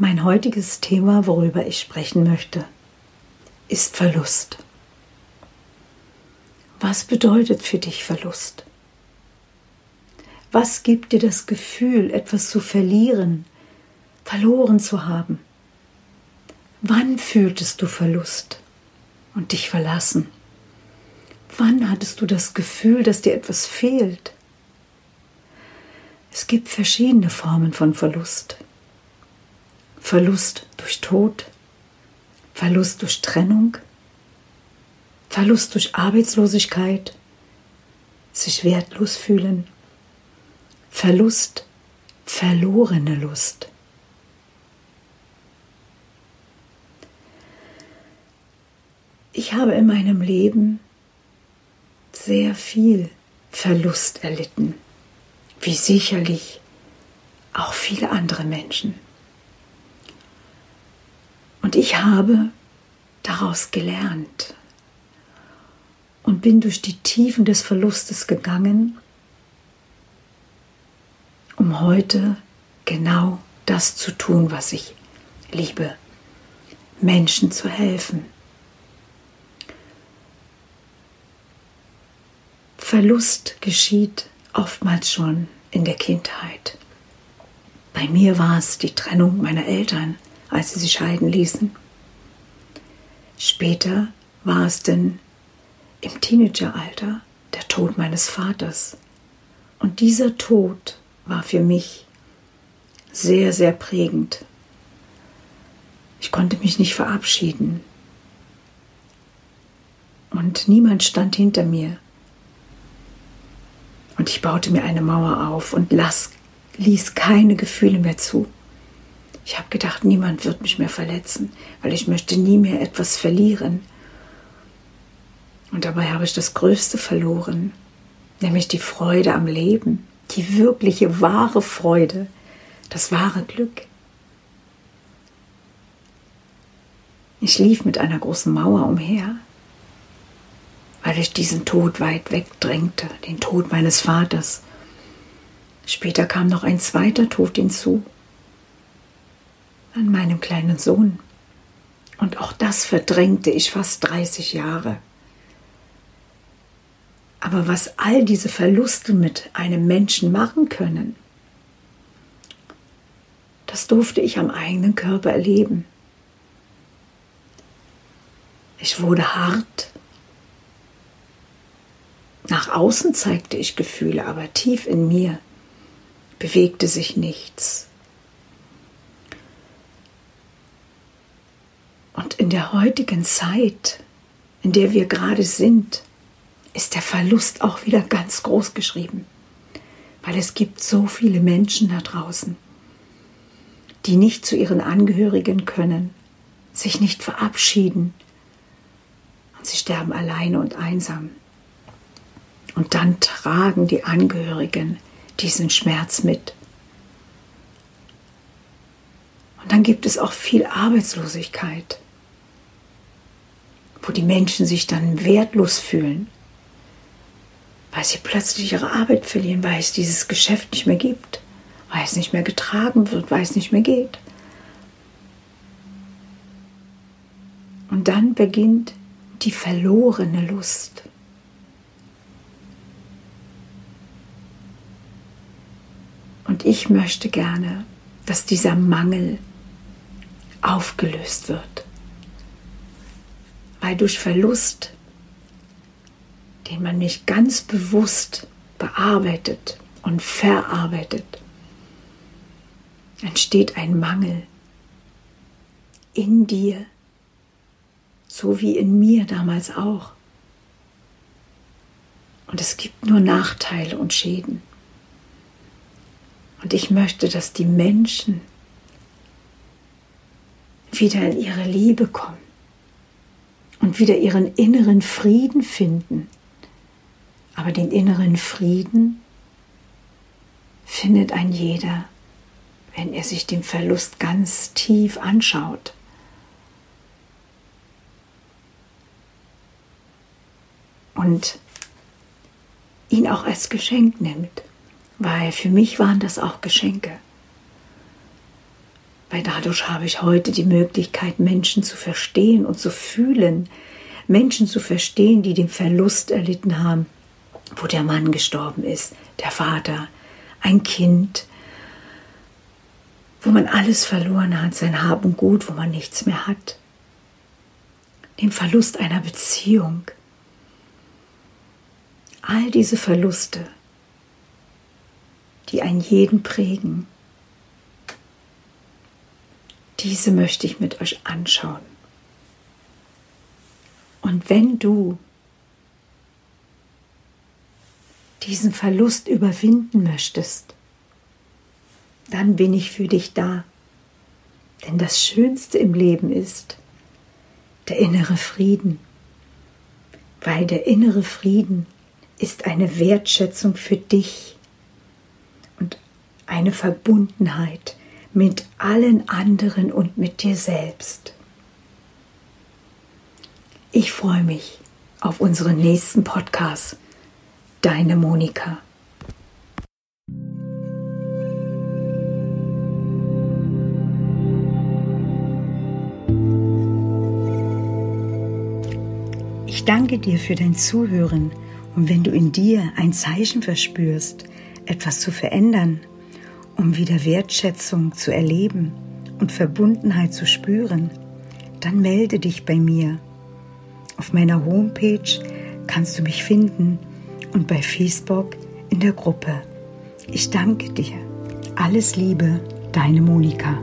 Mein heutiges Thema, worüber ich sprechen möchte, ist Verlust. Was bedeutet für dich Verlust? Was gibt dir das Gefühl, etwas zu verlieren, verloren zu haben? Wann fühltest du Verlust und dich verlassen? Wann hattest du das Gefühl, dass dir etwas fehlt? Es gibt verschiedene Formen von Verlust. Verlust durch Tod, Verlust durch Trennung, Verlust durch Arbeitslosigkeit, sich wertlos fühlen, Verlust, verlorene Lust. Ich habe in meinem Leben sehr viel Verlust erlitten, wie sicherlich auch viele andere Menschen. Und ich habe daraus gelernt und bin durch die Tiefen des Verlustes gegangen, um heute genau das zu tun, was ich liebe, Menschen zu helfen. Verlust geschieht oftmals schon in der Kindheit. Bei mir war es die Trennung meiner Eltern als sie sich scheiden ließen. Später war es denn im Teenageralter der Tod meines Vaters. Und dieser Tod war für mich sehr, sehr prägend. Ich konnte mich nicht verabschieden. Und niemand stand hinter mir. Und ich baute mir eine Mauer auf und las, ließ keine Gefühle mehr zu. Ich habe gedacht, niemand wird mich mehr verletzen, weil ich möchte nie mehr etwas verlieren. Und dabei habe ich das Größte verloren, nämlich die Freude am Leben, die wirkliche, wahre Freude, das wahre Glück. Ich lief mit einer großen Mauer umher, weil ich diesen Tod weit wegdrängte, den Tod meines Vaters. Später kam noch ein zweiter Tod hinzu, an meinem kleinen Sohn. Und auch das verdrängte ich fast 30 Jahre. Aber was all diese Verluste mit einem Menschen machen können, das durfte ich am eigenen Körper erleben. Ich wurde hart. Nach außen zeigte ich Gefühle, aber tief in mir bewegte sich nichts. Und in der heutigen Zeit, in der wir gerade sind, ist der Verlust auch wieder ganz groß geschrieben. Weil es gibt so viele Menschen da draußen, die nicht zu ihren Angehörigen können, sich nicht verabschieden. Und sie sterben alleine und einsam. Und dann tragen die Angehörigen diesen Schmerz mit. Und dann gibt es auch viel Arbeitslosigkeit wo die Menschen sich dann wertlos fühlen, weil sie plötzlich ihre Arbeit verlieren, weil es dieses Geschäft nicht mehr gibt, weil es nicht mehr getragen wird, weil es nicht mehr geht. Und dann beginnt die verlorene Lust. Und ich möchte gerne, dass dieser Mangel aufgelöst wird. Weil durch Verlust, den man nicht ganz bewusst bearbeitet und verarbeitet, entsteht ein Mangel in dir, so wie in mir damals auch. Und es gibt nur Nachteile und Schäden. Und ich möchte, dass die Menschen wieder in ihre Liebe kommen und wieder ihren inneren Frieden finden. Aber den inneren Frieden findet ein jeder, wenn er sich den Verlust ganz tief anschaut. Und ihn auch als Geschenk nimmt, weil für mich waren das auch Geschenke. Weil dadurch habe ich heute die Möglichkeit, Menschen zu verstehen und zu fühlen, Menschen zu verstehen, die den Verlust erlitten haben, wo der Mann gestorben ist, der Vater, ein Kind, wo man alles verloren hat, sein Hab und Gut, wo man nichts mehr hat, den Verlust einer Beziehung, all diese Verluste, die einen jeden prägen, diese möchte ich mit euch anschauen. Und wenn du diesen Verlust überwinden möchtest, dann bin ich für dich da. Denn das Schönste im Leben ist der innere Frieden, weil der innere Frieden ist eine Wertschätzung für dich und eine Verbundenheit mit allen anderen und mit dir selbst. Ich freue mich auf unseren nächsten Podcast. Deine Monika. Ich danke dir für dein Zuhören und wenn du in dir ein Zeichen verspürst, etwas zu verändern, um wieder Wertschätzung zu erleben und Verbundenheit zu spüren, dann melde dich bei mir. Auf meiner Homepage kannst du mich finden und bei Facebook in der Gruppe. Ich danke dir. Alles Liebe, deine Monika.